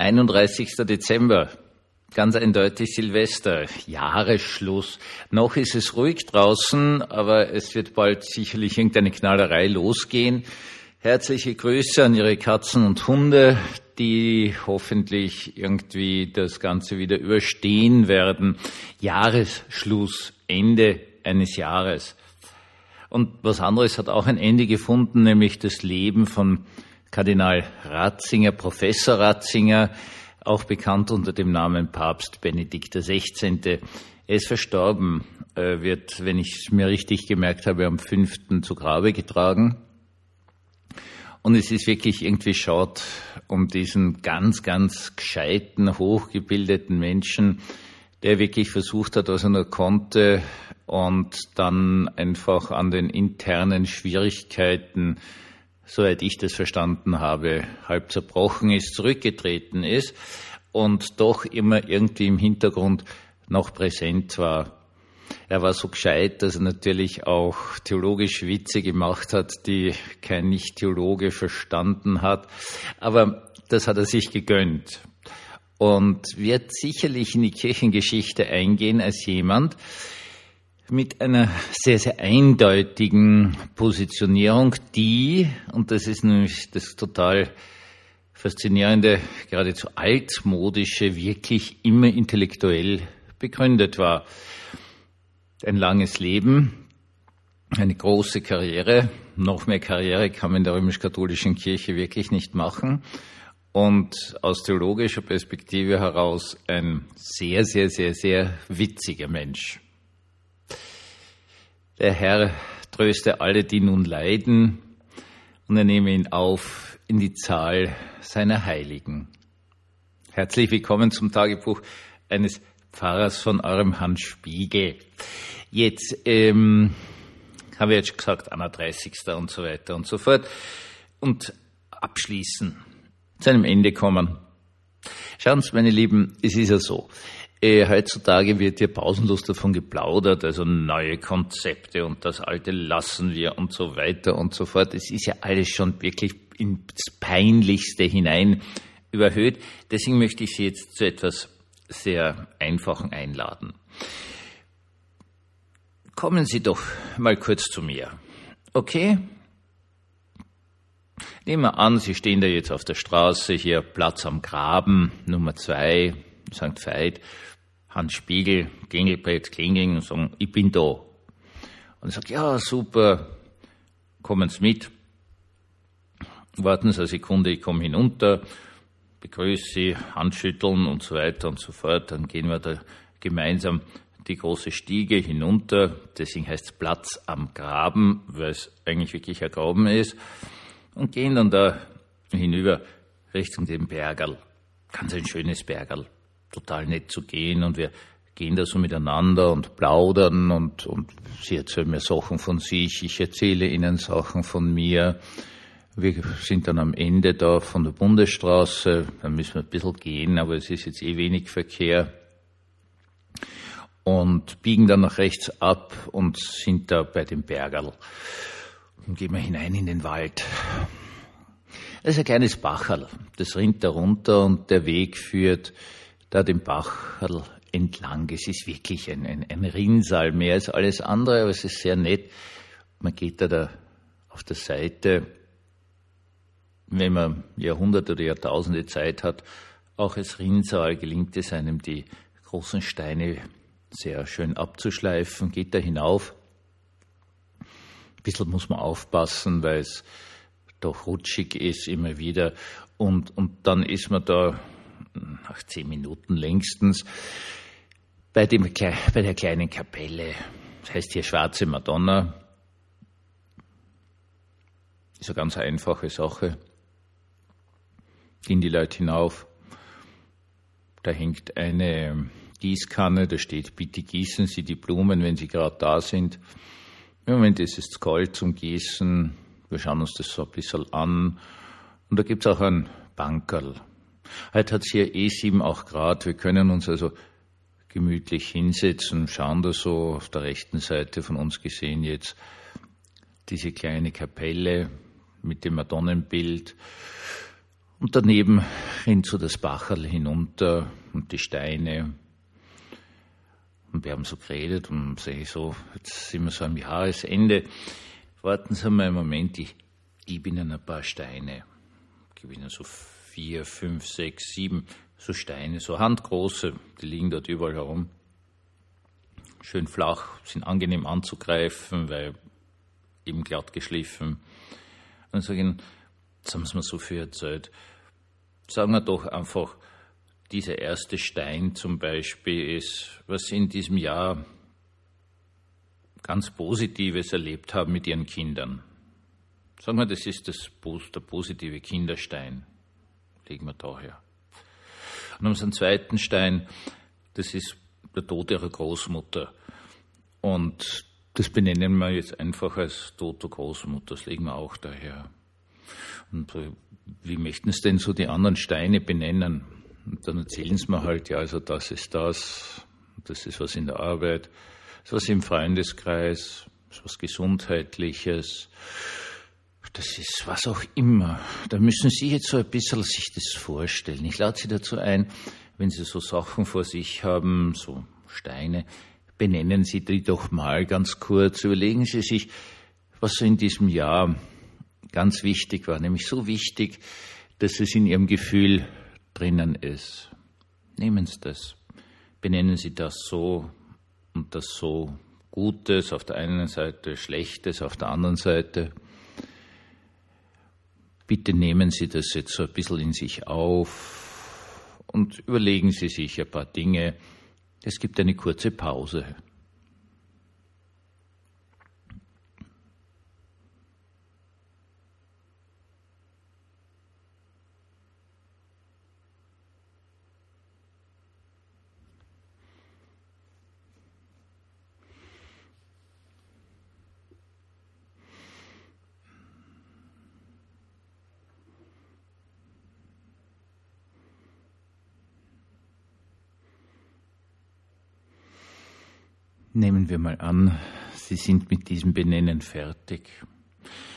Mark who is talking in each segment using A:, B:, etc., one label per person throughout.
A: 31. Dezember, ganz eindeutig Silvester, Jahresschluss. Noch ist es ruhig draußen, aber es wird bald sicherlich irgendeine Knallerei losgehen. Herzliche Grüße an Ihre Katzen und Hunde, die hoffentlich irgendwie das Ganze wieder überstehen werden. Jahresschluss, Ende eines Jahres. Und was anderes hat auch ein Ende gefunden, nämlich das Leben von Kardinal Ratzinger, Professor Ratzinger, auch bekannt unter dem Namen Papst Benedikt XVI. Er ist verstorben, wird, wenn ich es mir richtig gemerkt habe, am 5. zu Grabe getragen. Und es ist wirklich irgendwie schade um diesen ganz, ganz gescheiten, hochgebildeten Menschen, der wirklich versucht hat, was er nur konnte und dann einfach an den internen Schwierigkeiten soweit ich das verstanden habe, halb zerbrochen ist, zurückgetreten ist und doch immer irgendwie im Hintergrund noch präsent war. Er war so gescheit, dass er natürlich auch theologisch Witze gemacht hat, die kein Nicht-Theologe verstanden hat. Aber das hat er sich gegönnt und wird sicherlich in die Kirchengeschichte eingehen als jemand, mit einer sehr, sehr eindeutigen Positionierung, die, und das ist nämlich das total faszinierende, geradezu altmodische, wirklich immer intellektuell begründet war. Ein langes Leben, eine große Karriere, noch mehr Karriere kann man in der römisch-katholischen Kirche wirklich nicht machen. Und aus theologischer Perspektive heraus ein sehr, sehr, sehr, sehr witziger Mensch. Der Herr tröste alle, die nun leiden, und er nehme ihn auf in die Zahl seiner Heiligen. Herzlich willkommen zum Tagebuch eines Pfarrers von eurem Hans Spiegel. Jetzt ähm, haben wir jetzt gesagt, Anna 30. und so weiter und so fort. Und abschließen, zu einem Ende kommen. Schauen Sie, meine Lieben, es ist ja so. Äh, heutzutage wird ja pausenlos davon geplaudert, also neue Konzepte und das alte lassen wir und so weiter und so fort. Es ist ja alles schon wirklich ins Peinlichste hinein überhöht. Deswegen möchte ich Sie jetzt zu etwas sehr Einfachen einladen. Kommen Sie doch mal kurz zu mir. Okay? Nehmen wir an, Sie stehen da jetzt auf der Straße, hier Platz am Graben, Nummer zwei, St. Veit, Hans Spiegel, Klingelbrett, klingeln und sagen, ich bin da. Und ich sage, ja, super, kommen Sie mit. Warten Sie eine Sekunde, ich komme hinunter, begrüße Sie, Handschütteln und so weiter und so fort. Dann gehen wir da gemeinsam die große Stiege hinunter. Deswegen heißt es Platz am Graben, weil es eigentlich wirklich ein Graben ist. Und gehen dann da hinüber Richtung den Bergerl. Ganz ein schönes Bergerl total nett zu gehen und wir gehen da so miteinander und plaudern und, und sie erzählen mir Sachen von sich, ich erzähle ihnen Sachen von mir. Wir sind dann am Ende da von der Bundesstraße, da müssen wir ein bisschen gehen, aber es ist jetzt eh wenig Verkehr. Und biegen dann nach rechts ab und sind da bei dem Bergerl. Und gehen wir hinein in den Wald. Das ist ein kleines Bacherl, das rinnt da runter und der Weg führt da den Bach entlang. Es ist wirklich ein, ein, ein Rinnsal, mehr als alles andere, aber es ist sehr nett. Man geht da, da auf der Seite, wenn man Jahrhunderte oder Jahrtausende Zeit hat, auch als Rinnsal gelingt es einem, die großen Steine sehr schön abzuschleifen, geht da hinauf. Ein bisschen muss man aufpassen, weil es doch rutschig ist immer wieder. Und, und dann ist man da nach zehn Minuten längstens, bei, dem, bei der kleinen Kapelle. Das heißt hier Schwarze Madonna. Ist eine ganz einfache Sache. Gehen die Leute hinauf. Da hängt eine Gießkanne, da steht, bitte gießen Sie die Blumen, wenn sie gerade da sind. Im Moment ist es kalt zum Gießen. Wir schauen uns das so ein bisschen an. Und da gibt es auch ein Bankerl. Heute hat es hier eh sieben, acht Grad. Wir können uns also gemütlich hinsetzen, schauen da so auf der rechten Seite von uns gesehen jetzt diese kleine Kapelle mit dem Madonnenbild. Und daneben rinnt so das Bacherl hinunter und die Steine. Und wir haben so geredet und sehe ich so, jetzt sind wir so am Jahresende. Warten Sie mal einen Moment, ich gebe Ihnen ein paar Steine. Ich gebe Ihnen so vier, fünf, sechs, sieben so Steine, so handgroße, die liegen dort überall herum. Schön flach, sind angenehm anzugreifen, weil eben glatt geschliffen. Und sagen, das haben sie mir so viel erzählt. Sagen wir doch einfach, dieser erste Stein zum Beispiel ist, was Sie in diesem Jahr ganz Positives erlebt haben mit Ihren Kindern. Sagen wir, das ist das, der positive Kinderstein. Legen wir da her. Und unseren zweiten Stein, das ist der Tod ihrer Großmutter. Und das benennen wir jetzt einfach als Tod der Großmutter, das legen wir auch daher. Und wie möchten es denn so die anderen Steine benennen? Und dann erzählen sie mir halt, ja, also das ist das, das ist was in der Arbeit, das ist was im Freundeskreis, das ist was Gesundheitliches, das ist was auch immer. Da müssen Sie jetzt so ein bisschen sich das vorstellen. Ich lade Sie dazu ein, wenn Sie so Sachen vor sich haben, so Steine, benennen Sie die doch mal ganz kurz. Überlegen Sie sich, was so in diesem Jahr ganz wichtig war, nämlich so wichtig, dass es in Ihrem Gefühl drinnen ist. Nehmen Sie das. Benennen Sie das so und das so. Gutes auf der einen Seite, Schlechtes auf der anderen Seite. Bitte nehmen Sie das jetzt so ein bisschen in sich auf und überlegen Sie sich ein paar Dinge. Es gibt eine kurze Pause. Nehmen wir mal an, Sie sind mit diesem Benennen fertig.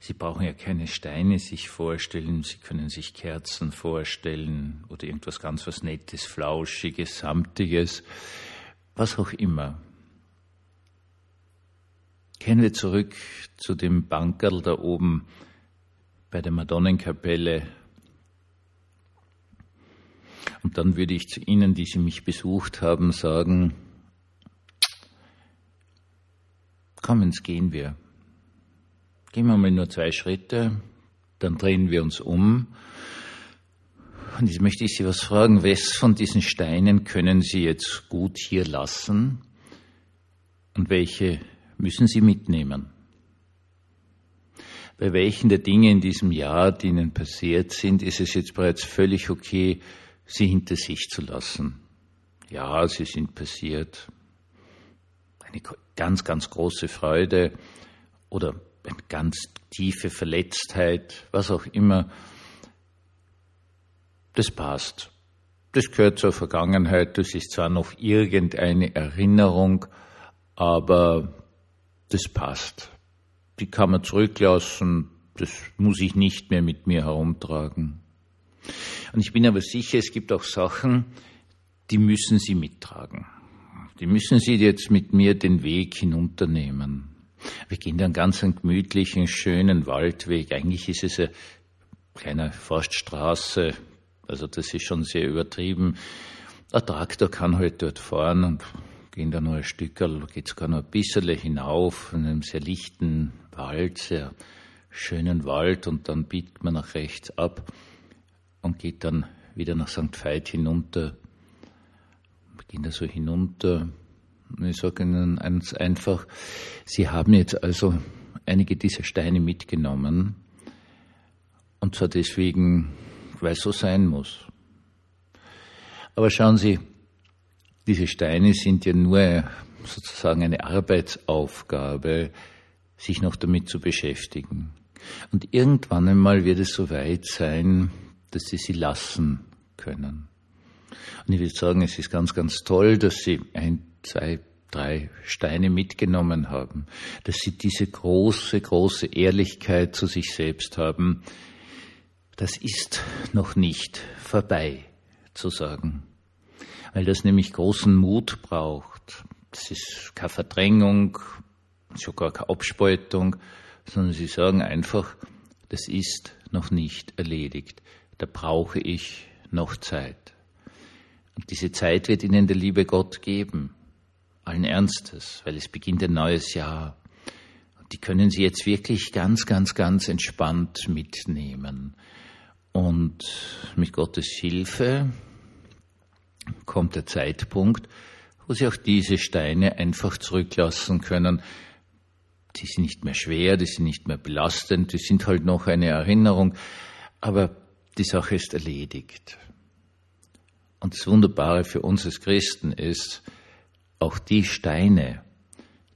A: Sie brauchen ja keine Steine sich vorstellen, Sie können sich Kerzen vorstellen oder irgendwas ganz was Nettes, Flauschiges, Samtiges, was auch immer. Kehren wir zurück zu dem Bankerl da oben bei der Madonnenkapelle. Und dann würde ich zu Ihnen, die Sie mich besucht haben, sagen, Jetzt gehen wir. Gehen wir mal nur zwei Schritte, dann drehen wir uns um. Und jetzt möchte ich Sie was fragen, was von diesen Steinen können Sie jetzt gut hier lassen und welche müssen Sie mitnehmen? Bei welchen der Dinge in diesem Jahr, die Ihnen passiert sind, ist es jetzt bereits völlig okay, sie hinter sich zu lassen? Ja, sie sind passiert eine ganz, ganz große Freude oder eine ganz tiefe Verletztheit, was auch immer, das passt. Das gehört zur Vergangenheit, das ist zwar noch irgendeine Erinnerung, aber das passt. Die kann man zurücklassen, das muss ich nicht mehr mit mir herumtragen. Und ich bin aber sicher, es gibt auch Sachen, die müssen Sie mittragen. Die müssen Sie jetzt mit mir den Weg hinunternehmen. Wir gehen dann ganz einen gemütlichen, schönen Waldweg. Eigentlich ist es eine kleine Forststraße. Also das ist schon sehr übertrieben. Ein Traktor kann halt dort fahren und gehen da nur ein Stück, geht sogar noch ein bisschen hinauf in einem sehr lichten Wald, sehr schönen Wald und dann biegt man nach rechts ab und geht dann wieder nach St. Veit hinunter gehen da so hinunter. Ich sage Ihnen eins einfach, Sie haben jetzt also einige dieser Steine mitgenommen. Und zwar deswegen, weil es so sein muss. Aber schauen Sie, diese Steine sind ja nur sozusagen eine Arbeitsaufgabe, sich noch damit zu beschäftigen. Und irgendwann einmal wird es so weit sein, dass Sie sie lassen können. Und ich würde sagen, es ist ganz, ganz toll, dass Sie ein, zwei, drei Steine mitgenommen haben, dass Sie diese große, große Ehrlichkeit zu sich selbst haben, das ist noch nicht vorbei zu sagen, weil das nämlich großen Mut braucht. Das ist keine Verdrängung, sogar keine Abspaltung, sondern sie sagen einfach, das ist noch nicht erledigt. Da brauche ich noch Zeit. Und diese Zeit wird Ihnen der liebe Gott geben. Allen Ernstes, weil es beginnt ein neues Jahr. Und die können Sie jetzt wirklich ganz, ganz, ganz entspannt mitnehmen. Und mit Gottes Hilfe kommt der Zeitpunkt, wo Sie auch diese Steine einfach zurücklassen können. Die sind nicht mehr schwer, die sind nicht mehr belastend, die sind halt noch eine Erinnerung, aber die Sache ist erledigt. Und das Wunderbare für uns als Christen ist, auch die Steine,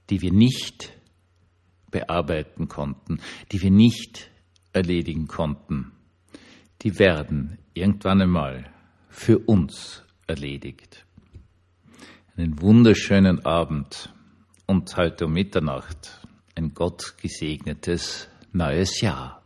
A: die wir nicht bearbeiten konnten, die wir nicht erledigen konnten, die werden irgendwann einmal für uns erledigt. Einen wunderschönen Abend und heute um Mitternacht ein Gott gesegnetes neues Jahr.